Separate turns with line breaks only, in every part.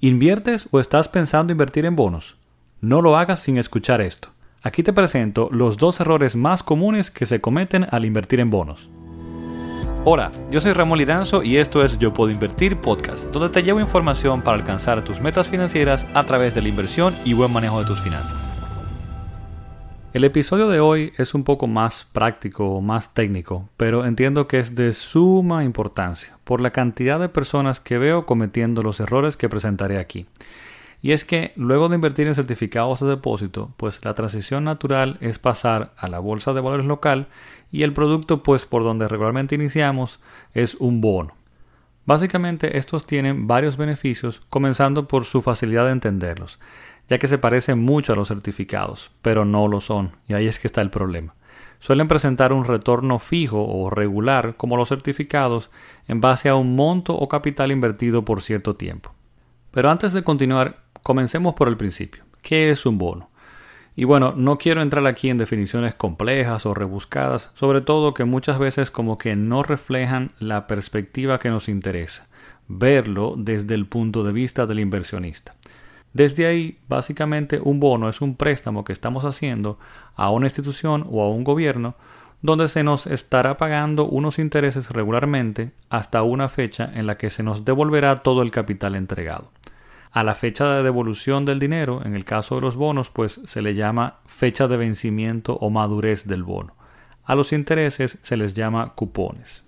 ¿Inviertes o estás pensando invertir en bonos? No lo hagas sin escuchar esto. Aquí te presento los dos errores más comunes que se cometen al invertir en bonos. Hola, yo soy Ramón Lidanzo y esto es Yo Puedo Invertir Podcast, donde te llevo información para alcanzar tus metas financieras a través de la inversión y buen manejo de tus finanzas. El episodio de hoy es un poco más práctico, más técnico, pero entiendo que es de suma importancia por la cantidad de personas que veo cometiendo los errores que presentaré aquí. Y es que luego de invertir en certificados de depósito, pues la transición natural es pasar a la bolsa de valores local y el producto pues por donde regularmente iniciamos es un bono. Básicamente estos tienen varios beneficios, comenzando por su facilidad de entenderlos ya que se parecen mucho a los certificados, pero no lo son, y ahí es que está el problema. Suelen presentar un retorno fijo o regular como los certificados en base a un monto o capital invertido por cierto tiempo. Pero antes de continuar, comencemos por el principio. ¿Qué es un bono? Y bueno, no quiero entrar aquí en definiciones complejas o rebuscadas, sobre todo que muchas veces como que no reflejan la perspectiva que nos interesa, verlo desde el punto de vista del inversionista. Desde ahí, básicamente, un bono es un préstamo que estamos haciendo a una institución o a un gobierno donde se nos estará pagando unos intereses regularmente hasta una fecha en la que se nos devolverá todo el capital entregado. A la fecha de devolución del dinero, en el caso de los bonos, pues se le llama fecha de vencimiento o madurez del bono. A los intereses se les llama cupones.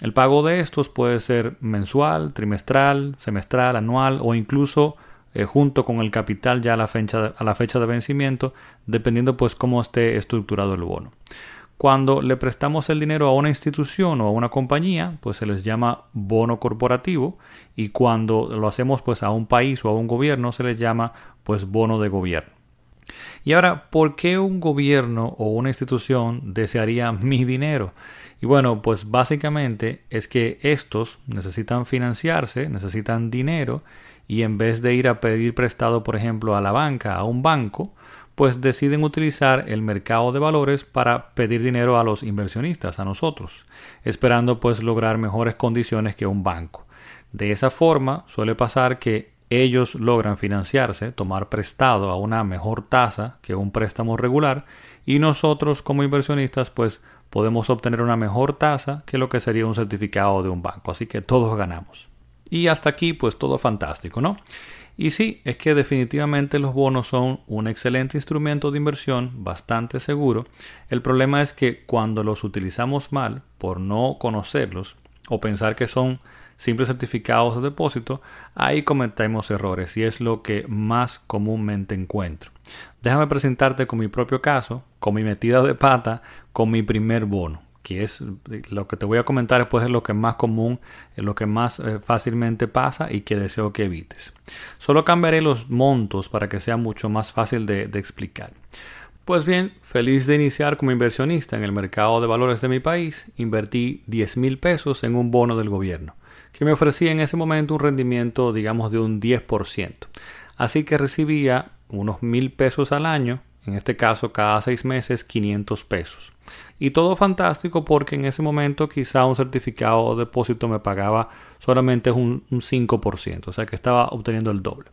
El pago de estos puede ser mensual, trimestral, semestral, anual o incluso eh, junto con el capital ya a la, fecha de, a la fecha de vencimiento, dependiendo pues cómo esté estructurado el bono. Cuando le prestamos el dinero a una institución o a una compañía, pues se les llama bono corporativo y cuando lo hacemos pues a un país o a un gobierno se les llama pues bono de gobierno. Y ahora, ¿por qué un gobierno o una institución desearía mi dinero? Y bueno, pues básicamente es que estos necesitan financiarse, necesitan dinero y en vez de ir a pedir prestado, por ejemplo, a la banca, a un banco, pues deciden utilizar el mercado de valores para pedir dinero a los inversionistas, a nosotros, esperando pues lograr mejores condiciones que un banco. De esa forma suele pasar que ellos logran financiarse, tomar prestado a una mejor tasa que un préstamo regular y nosotros como inversionistas pues podemos obtener una mejor tasa que lo que sería un certificado de un banco. Así que todos ganamos. Y hasta aquí pues todo fantástico, ¿no? Y sí, es que definitivamente los bonos son un excelente instrumento de inversión, bastante seguro. El problema es que cuando los utilizamos mal, por no conocerlos, o pensar que son simples certificados de depósito, ahí cometemos errores y es lo que más comúnmente encuentro. Déjame presentarte con mi propio caso, con mi metida de pata, con mi primer bono que es lo que te voy a comentar después es lo que es más común, lo que más eh, fácilmente pasa y que deseo que evites. Solo cambiaré los montos para que sea mucho más fácil de, de explicar. Pues bien, feliz de iniciar como inversionista en el mercado de valores de mi país, invertí 10 mil pesos en un bono del gobierno, que me ofrecía en ese momento un rendimiento, digamos, de un 10%. Así que recibía unos mil pesos al año, en este caso cada seis meses 500 pesos. Y todo fantástico porque en ese momento quizá un certificado de depósito me pagaba solamente un, 5%, o sea que estaba obteniendo el doble.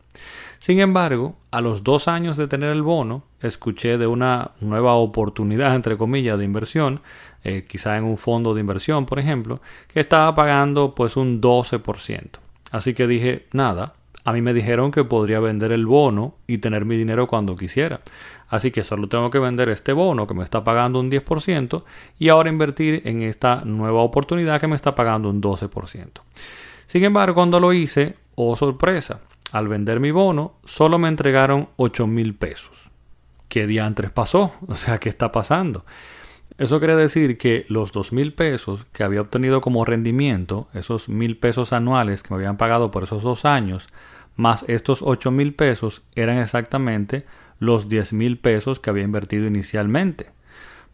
Sin embargo, a los dos años de tener el bono, escuché de una nueva oportunidad, entre comillas, de inversión, eh, quizá en un fondo de inversión, por ejemplo, que estaba pagando pues un 12%. Así que dije, nada, a mí me dijeron que podría vender el bono y tener mi dinero cuando quisiera. Así que solo tengo que vender este bono que me está pagando un 10% y ahora invertir en esta nueva oportunidad que me está pagando un 12%. Sin embargo, cuando lo hice, oh sorpresa, al vender mi bono solo me entregaron 8 mil pesos. ¿Qué diantres pasó? O sea, ¿qué está pasando? Eso quiere decir que los 2 mil pesos que había obtenido como rendimiento, esos mil pesos anuales que me habían pagado por esos dos años, más estos 8 mil pesos eran exactamente los 10 mil pesos que había invertido inicialmente.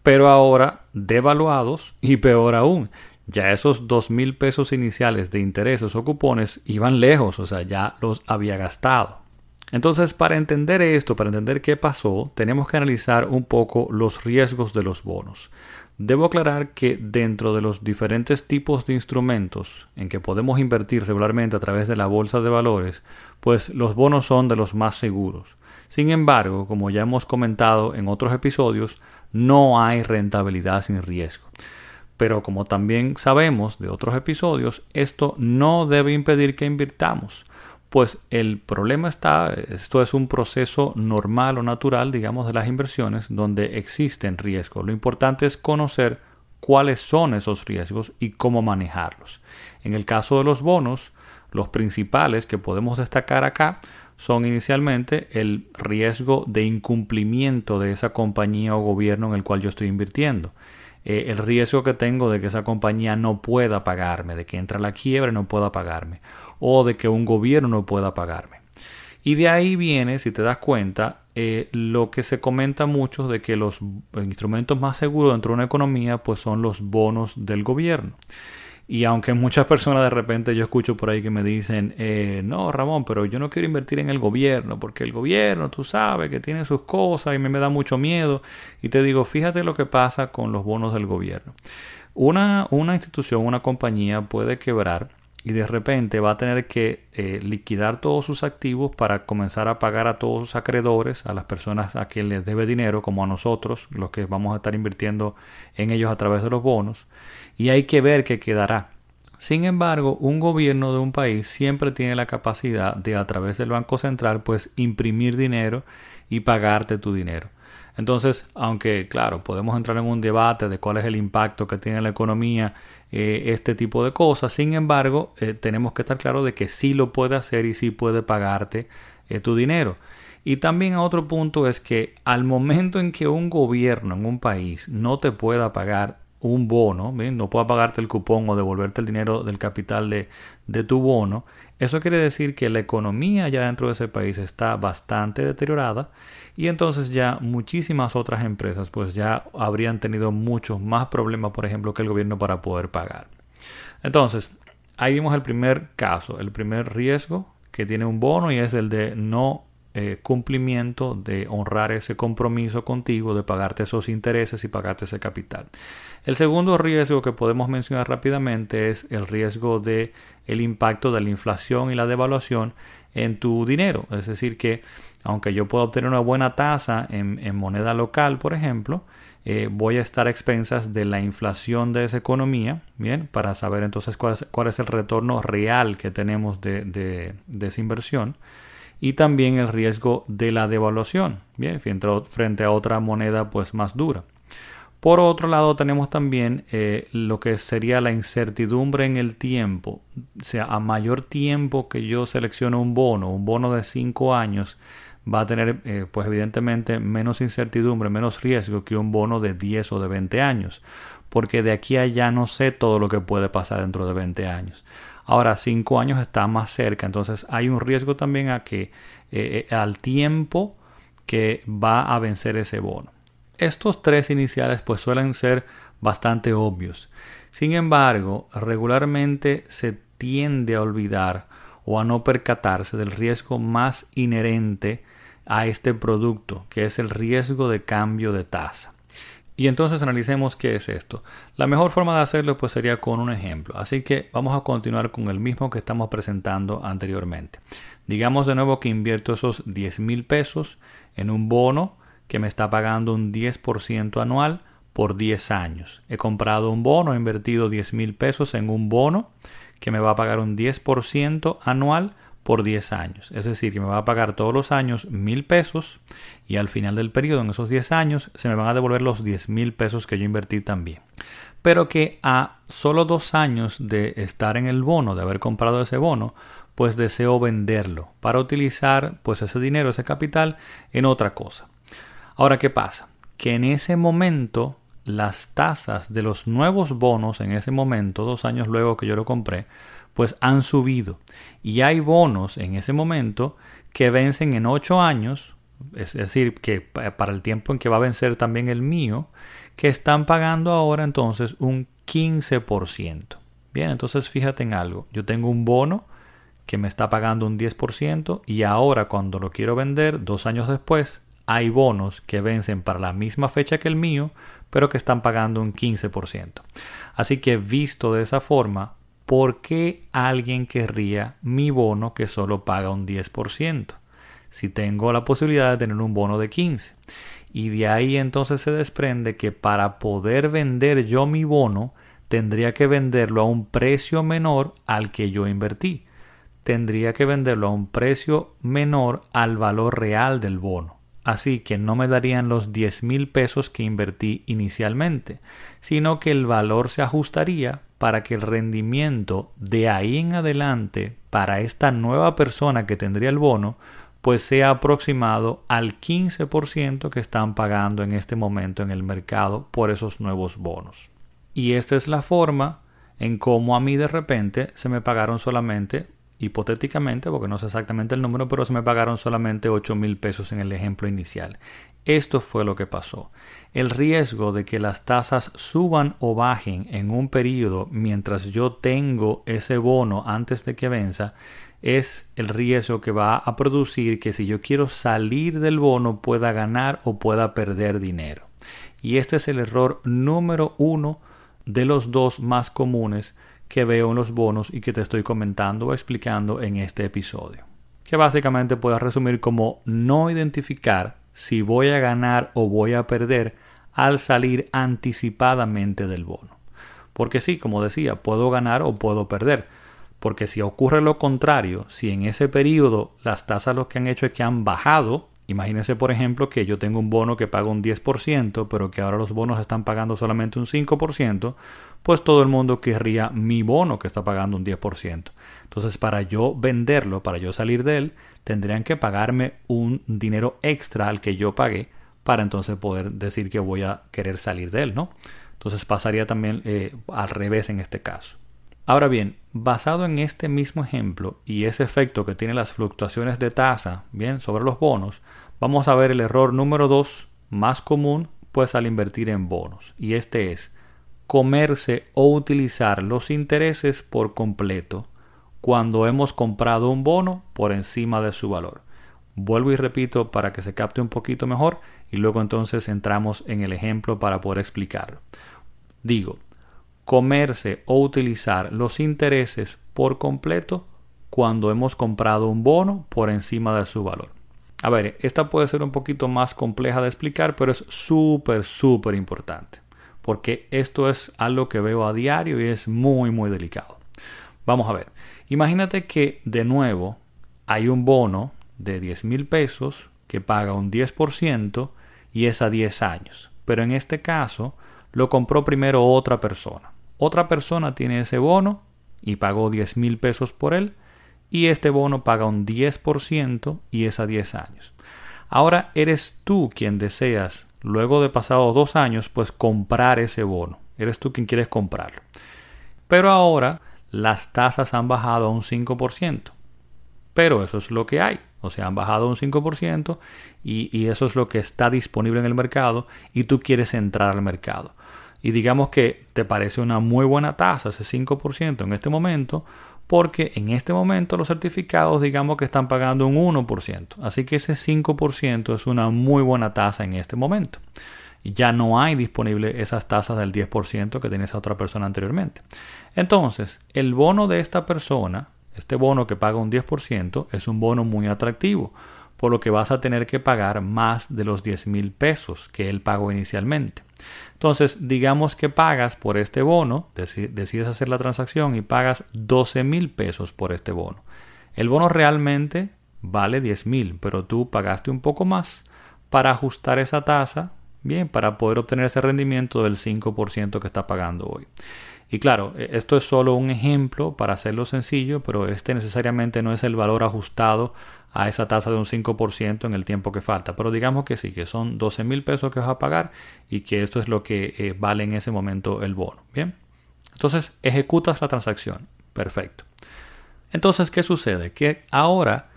Pero ahora devaluados y peor aún, ya esos 2 mil pesos iniciales de intereses o cupones iban lejos, o sea, ya los había gastado. Entonces, para entender esto, para entender qué pasó, tenemos que analizar un poco los riesgos de los bonos. Debo aclarar que dentro de los diferentes tipos de instrumentos en que podemos invertir regularmente a través de la bolsa de valores, pues los bonos son de los más seguros. Sin embargo, como ya hemos comentado en otros episodios, no hay rentabilidad sin riesgo. Pero como también sabemos de otros episodios, esto no debe impedir que invirtamos. Pues el problema está, esto es un proceso normal o natural, digamos, de las inversiones donde existen riesgos. Lo importante es conocer cuáles son esos riesgos y cómo manejarlos. En el caso de los bonos, los principales que podemos destacar acá son inicialmente el riesgo de incumplimiento de esa compañía o gobierno en el cual yo estoy invirtiendo. Eh, el riesgo que tengo de que esa compañía no pueda pagarme, de que entra la quiebra y no pueda pagarme o de que un gobierno no pueda pagarme. Y de ahí viene, si te das cuenta, eh, lo que se comenta mucho de que los instrumentos más seguros dentro de una economía pues son los bonos del gobierno. Y aunque muchas personas de repente yo escucho por ahí que me dicen, eh, no, Ramón, pero yo no quiero invertir en el gobierno, porque el gobierno, tú sabes, que tiene sus cosas y me, me da mucho miedo. Y te digo, fíjate lo que pasa con los bonos del gobierno. Una, una institución, una compañía puede quebrar y de repente va a tener que eh, liquidar todos sus activos para comenzar a pagar a todos sus acreedores, a las personas a quien les debe dinero, como a nosotros, los que vamos a estar invirtiendo en ellos a través de los bonos, y hay que ver qué quedará. Sin embargo, un gobierno de un país siempre tiene la capacidad de a través del Banco Central pues imprimir dinero y pagarte tu dinero. Entonces, aunque claro, podemos entrar en un debate de cuál es el impacto que tiene la economía eh, este tipo de cosas, sin embargo, eh, tenemos que estar claros de que sí lo puede hacer y sí puede pagarte eh, tu dinero. Y también otro punto es que al momento en que un gobierno en un país no te pueda pagar un bono, no pueda pagarte el cupón o devolverte el dinero del capital de, de tu bono, eso quiere decir que la economía ya dentro de ese país está bastante deteriorada y entonces ya muchísimas otras empresas pues ya habrían tenido muchos más problemas, por ejemplo, que el gobierno para poder pagar. Entonces, ahí vimos el primer caso, el primer riesgo que tiene un bono y es el de no eh, cumplimiento de honrar ese compromiso contigo de pagarte esos intereses y pagarte ese capital. El segundo riesgo que podemos mencionar rápidamente es el riesgo de el impacto de la inflación y la devaluación en tu dinero. Es decir, que aunque yo pueda obtener una buena tasa en, moneda local, por ejemplo, eh, voy a estar a expensas de la inflación de esa economía, ¿bien? Para saber entonces cuál es, el retorno real que tenemos de, de, esa inversión. Y también el riesgo de la devaluación, ¿bien? Frente a otra moneda pues más dura. Por otro lado, tenemos también eh, lo que sería la incertidumbre en el tiempo. O sea, a mayor tiempo que yo selecciono un bono, un bono de 5 años, va a tener, eh, pues evidentemente, menos incertidumbre, menos riesgo que un bono de 10 o de 20 años. Porque de aquí a allá no sé todo lo que puede pasar dentro de 20 años. Ahora, 5 años está más cerca, entonces hay un riesgo también a que eh, al tiempo que va a vencer ese bono. Estos tres iniciales pues suelen ser bastante obvios. Sin embargo, regularmente se tiende a olvidar o a no percatarse del riesgo más inherente a este producto, que es el riesgo de cambio de tasa. Y entonces analicemos qué es esto. La mejor forma de hacerlo pues sería con un ejemplo. Así que vamos a continuar con el mismo que estamos presentando anteriormente. Digamos de nuevo que invierto esos 10 mil pesos en un bono que me está pagando un 10% anual por 10 años. He comprado un bono, he invertido 10 mil pesos en un bono que me va a pagar un 10% anual por 10 años. Es decir, que me va a pagar todos los años mil pesos y al final del periodo, en esos 10 años, se me van a devolver los 10 mil pesos que yo invertí también. Pero que a solo dos años de estar en el bono, de haber comprado ese bono, pues deseo venderlo para utilizar pues ese dinero, ese capital en otra cosa. Ahora, ¿qué pasa? Que en ese momento las tasas de los nuevos bonos, en ese momento, dos años luego que yo lo compré, pues han subido. Y hay bonos en ese momento que vencen en ocho años, es decir, que para el tiempo en que va a vencer también el mío, que están pagando ahora entonces un 15%. Bien, entonces fíjate en algo. Yo tengo un bono que me está pagando un 10% y ahora cuando lo quiero vender, dos años después, hay bonos que vencen para la misma fecha que el mío, pero que están pagando un 15%. Así que visto de esa forma, ¿por qué alguien querría mi bono que solo paga un 10%? Si tengo la posibilidad de tener un bono de 15%. Y de ahí entonces se desprende que para poder vender yo mi bono, tendría que venderlo a un precio menor al que yo invertí. Tendría que venderlo a un precio menor al valor real del bono así que no me darían los 10 mil pesos que invertí inicialmente, sino que el valor se ajustaría para que el rendimiento de ahí en adelante para esta nueva persona que tendría el bono pues sea aproximado al 15% que están pagando en este momento en el mercado por esos nuevos bonos. Y esta es la forma en cómo a mí de repente se me pagaron solamente hipotéticamente, porque no sé exactamente el número, pero se me pagaron solamente 8 mil pesos en el ejemplo inicial. Esto fue lo que pasó. El riesgo de que las tasas suban o bajen en un periodo mientras yo tengo ese bono antes de que venza es el riesgo que va a producir que si yo quiero salir del bono pueda ganar o pueda perder dinero. Y este es el error número uno de los dos más comunes que veo en los bonos y que te estoy comentando o explicando en este episodio. Que básicamente puedes resumir como no identificar si voy a ganar o voy a perder al salir anticipadamente del bono. Porque sí, como decía, puedo ganar o puedo perder. Porque si ocurre lo contrario, si en ese periodo las tasas lo que han hecho es que han bajado, Imagínense, por ejemplo, que yo tengo un bono que paga un 10%, pero que ahora los bonos están pagando solamente un 5%, pues todo el mundo querría mi bono que está pagando un 10%. Entonces, para yo venderlo, para yo salir de él, tendrían que pagarme un dinero extra al que yo pagué para entonces poder decir que voy a querer salir de él, ¿no? Entonces pasaría también eh, al revés en este caso. Ahora bien, basado en este mismo ejemplo y ese efecto que tienen las fluctuaciones de tasa, bien, sobre los bonos, vamos a ver el error número 2 más común pues al invertir en bonos y este es comerse o utilizar los intereses por completo cuando hemos comprado un bono por encima de su valor. Vuelvo y repito para que se capte un poquito mejor y luego entonces entramos en el ejemplo para poder explicarlo. Digo, comerse o utilizar los intereses por completo cuando hemos comprado un bono por encima de su valor. A ver, esta puede ser un poquito más compleja de explicar, pero es súper, súper importante, porque esto es algo que veo a diario y es muy, muy delicado. Vamos a ver, imagínate que de nuevo hay un bono de 10 mil pesos que paga un 10% y es a 10 años, pero en este caso lo compró primero otra persona. Otra persona tiene ese bono y pagó 10 mil pesos por él y este bono paga un 10% y es a 10 años. Ahora eres tú quien deseas, luego de pasados dos años, pues comprar ese bono. Eres tú quien quieres comprarlo. Pero ahora las tasas han bajado a un 5%. Pero eso es lo que hay. O sea, han bajado un 5% y, y eso es lo que está disponible en el mercado y tú quieres entrar al mercado y digamos que te parece una muy buena tasa, ese 5% en este momento, porque en este momento los certificados digamos que están pagando un 1%. Así que ese 5% es una muy buena tasa en este momento. Y ya no hay disponible esas tasas del 10% que tenía esa otra persona anteriormente. Entonces, el bono de esta persona, este bono que paga un 10%, es un bono muy atractivo, por lo que vas a tener que pagar más de los 10 mil pesos que él pagó inicialmente. Entonces, digamos que pagas por este bono, decides hacer la transacción y pagas 12 mil pesos por este bono. El bono realmente vale 10 mil, pero tú pagaste un poco más para ajustar esa tasa, bien, para poder obtener ese rendimiento del 5% que está pagando hoy. Y claro, e, esto es solo un ejemplo para hacerlo sencillo, pero este necesariamente no es el valor ajustado a esa tasa de un 5% en el tiempo que falta. Pero digamos que sí, que son 12 mil pesos que vas a pagar y que esto es lo que eh, vale en ese momento el bono. Bien, entonces ejecutas la transacción. Perfecto. Entonces, ¿qué sucede? Que ahora,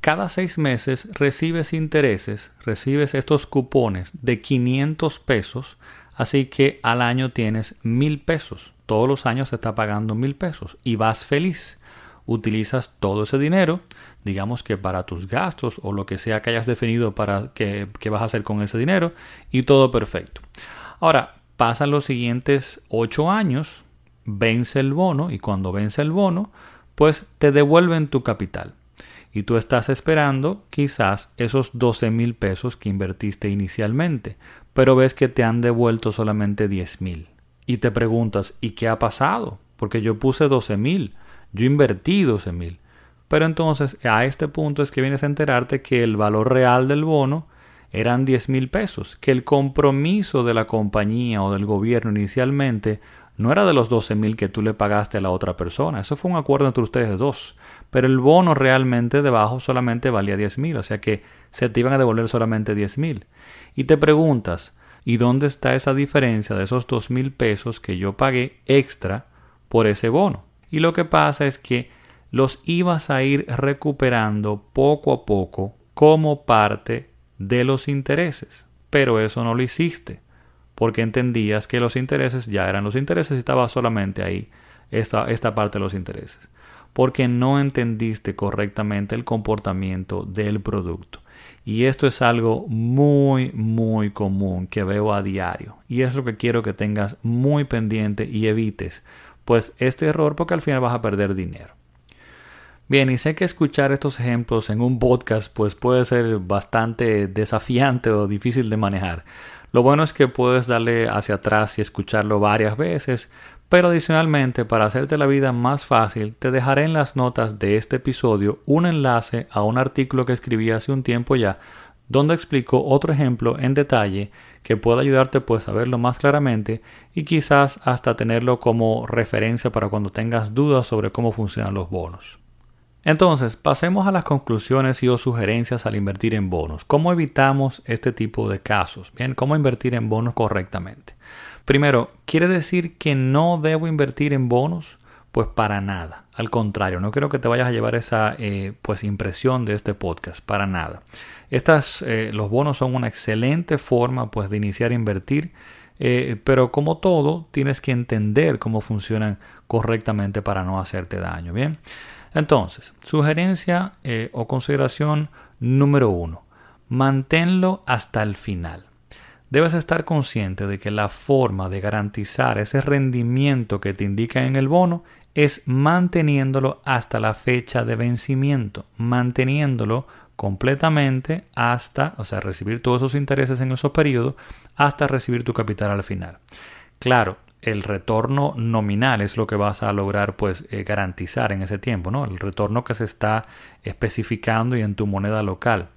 cada seis meses recibes intereses, recibes estos cupones de 500 pesos, así que al año tienes mil pesos. Todos los años se está pagando mil pesos y vas feliz utilizas todo ese dinero, digamos que para tus gastos o lo que sea que hayas definido para que, que vas a hacer con ese dinero y todo perfecto. Ahora, pasan los siguientes 8 años, vence el bono y cuando vence el bono, pues te devuelven tu capital. Y tú estás esperando quizás esos 12 mil pesos que invertiste inicialmente, pero ves que te han devuelto solamente 10 mil. Y te preguntas, ¿y qué ha pasado? Porque yo puse 12 mil, yo invertí 12 mil. Pero entonces a este punto es que vienes a enterarte que el valor real del bono eran 10 mil pesos, que el compromiso de la compañía o del gobierno inicialmente no era de los 12 mil que tú le pagaste a la otra persona, eso fue un acuerdo entre ustedes dos, pero el bono realmente debajo solamente valía 10 mil, o sea que se te iban a devolver solamente 10 mil. Y te preguntas, ¿y dónde está esa diferencia de esos 2 mil pesos que yo pagué extra por ese bono? Y lo que pasa es que los ibas a ir recuperando poco a poco como parte de los intereses, pero eso no lo hiciste porque entendías que los intereses ya eran los intereses y estaba solamente ahí esta, esta parte de los intereses. Porque no entendiste correctamente el comportamiento del producto. Y esto es algo muy, muy común que veo a diario. Y es lo que quiero que tengas muy pendiente y evites, pues este error porque al final vas a perder dinero. Bien, y sé que escuchar estos ejemplos en un podcast pues puede ser bastante desafiante o difícil de manejar. Lo bueno es que puedes darle hacia atrás y escucharlo varias veces, pero adicionalmente para hacerte la vida más fácil te dejaré en las notas de este episodio un enlace a un artículo que escribí hace un tiempo ya donde explico otro ejemplo en detalle que pueda ayudarte pues a verlo más claramente y quizás hasta tenerlo como referencia para cuando tengas dudas sobre cómo funcionan los bonos. Entonces, pasemos a las conclusiones y o sugerencias al invertir en bonos. ¿Cómo evitamos este tipo de casos? Bien, ¿cómo invertir en bonos correctamente? Primero, ¿quiere decir que no debo invertir en bonos? Pues para nada. Al contrario, no quiero que te vayas a llevar esa eh, pues impresión de este podcast. Para nada. Estas, eh, los bonos son una excelente forma pues de iniciar a invertir. Eh, pero como todo, tienes que entender cómo funcionan correctamente para no hacerte daño. Bien. Entonces, sugerencia eh, o consideración número uno, manténlo hasta el final. Debes estar consciente de que la forma de garantizar ese rendimiento que te indica en el bono es manteniéndolo hasta la fecha de vencimiento, manteniéndolo completamente hasta, o sea, recibir todos esos intereses en esos periodos hasta recibir tu capital al final. Claro, el retorno nominal es lo que vas a lograr pues eh, garantizar en ese tiempo, ¿no? El retorno que se está especificando y en tu moneda local,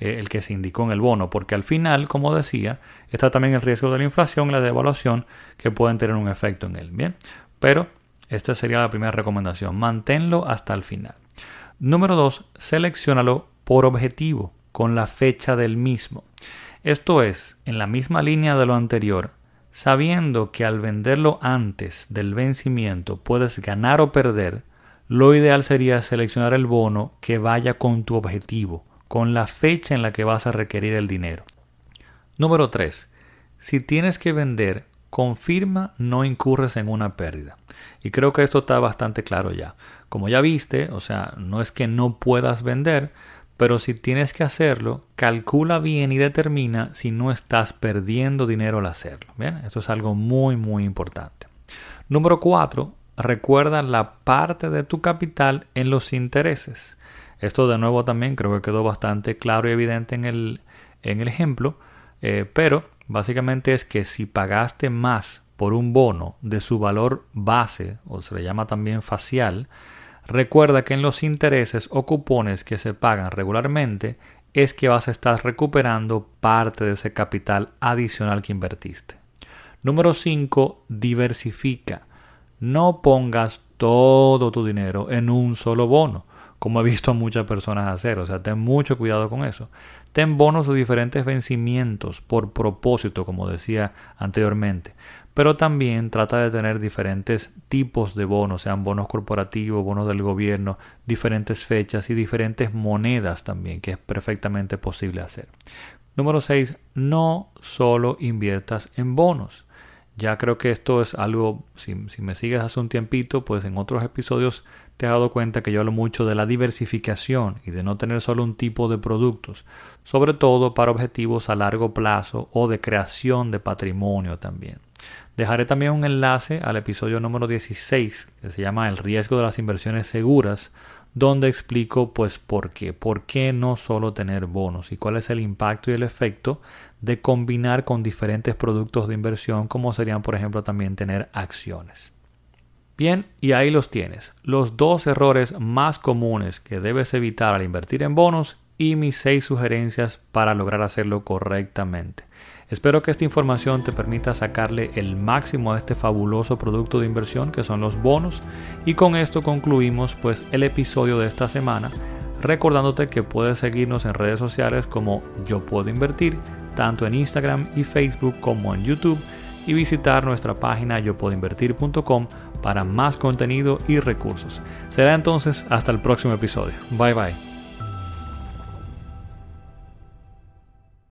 eh, el que se indicó en el bono, porque al final, como decía, está también el riesgo de la inflación la devaluación que pueden tener un efecto en él, ¿bien? Pero esta sería la primera recomendación, manténlo hasta el final. Número dos, seleccionalo por objetivo, con la fecha del mismo. Esto es, en la misma línea de lo anterior, Sabiendo que al venderlo antes del vencimiento puedes ganar o perder, lo ideal sería seleccionar el bono que vaya con tu objetivo, con la fecha en la que vas a requerir el dinero. Número 3. Si tienes que vender, confirma no incurres en una pérdida. Y creo que esto está bastante claro ya. Como ya viste, o sea, no es que no puedas vender, pero si tienes que hacerlo, calcula bien y determina si no estás perdiendo dinero al hacerlo. Bien, esto es algo muy muy importante. Número 4. Recuerda la parte de tu capital en los intereses. Esto de nuevo también creo que quedó bastante claro y evidente en el, en el ejemplo, eh, pero básicamente es que si pagaste más por un bono de su valor base, o se le llama también facial, Recuerda que en los intereses o cupones que se pagan regularmente es que vas a estar recuperando parte de ese capital adicional que invertiste. Número 5. Diversifica. No pongas todo tu dinero en un solo bono, como he visto muchas personas hacer. O sea, ten mucho cuidado con eso. Ten bonos de diferentes vencimientos por propósito, como decía anteriormente pero también trata de tener diferentes tipos de bonos, sean bonos corporativos, bonos del gobierno, diferentes fechas y diferentes monedas también, que es perfectamente posible hacer. Número 6. No solo inviertas en bonos. Ya creo que esto es algo, si, me sigues hace un tiempito, pues en otros episodios te has dado cuenta que yo hablo mucho de la diversificación y de no tener solo un tipo de productos, sobre todo para objetivos a largo plazo o de creación de patrimonio también. Dejaré también un enlace al episodio número 16 que se llama El riesgo de las inversiones seguras, donde explico pues por qué, por qué no solo tener bonos y cuál es el impacto y el efecto de combinar con diferentes productos de inversión como serían por ejemplo también tener acciones. Bien, y ahí los tienes, los dos errores más comunes que debes evitar al invertir en bonos y mis seis sugerencias para lograr hacerlo correctamente. Espero que esta información te permita sacarle el máximo a este fabuloso producto de inversión que son los bonos y con esto concluimos pues el episodio de esta semana recordándote que puedes seguirnos en redes sociales como Yo Puedo Invertir tanto en Instagram y Facebook como en YouTube y visitar nuestra página yopuedoinvertir.com para más contenido y recursos. Será entonces hasta el próximo episodio. Bye bye.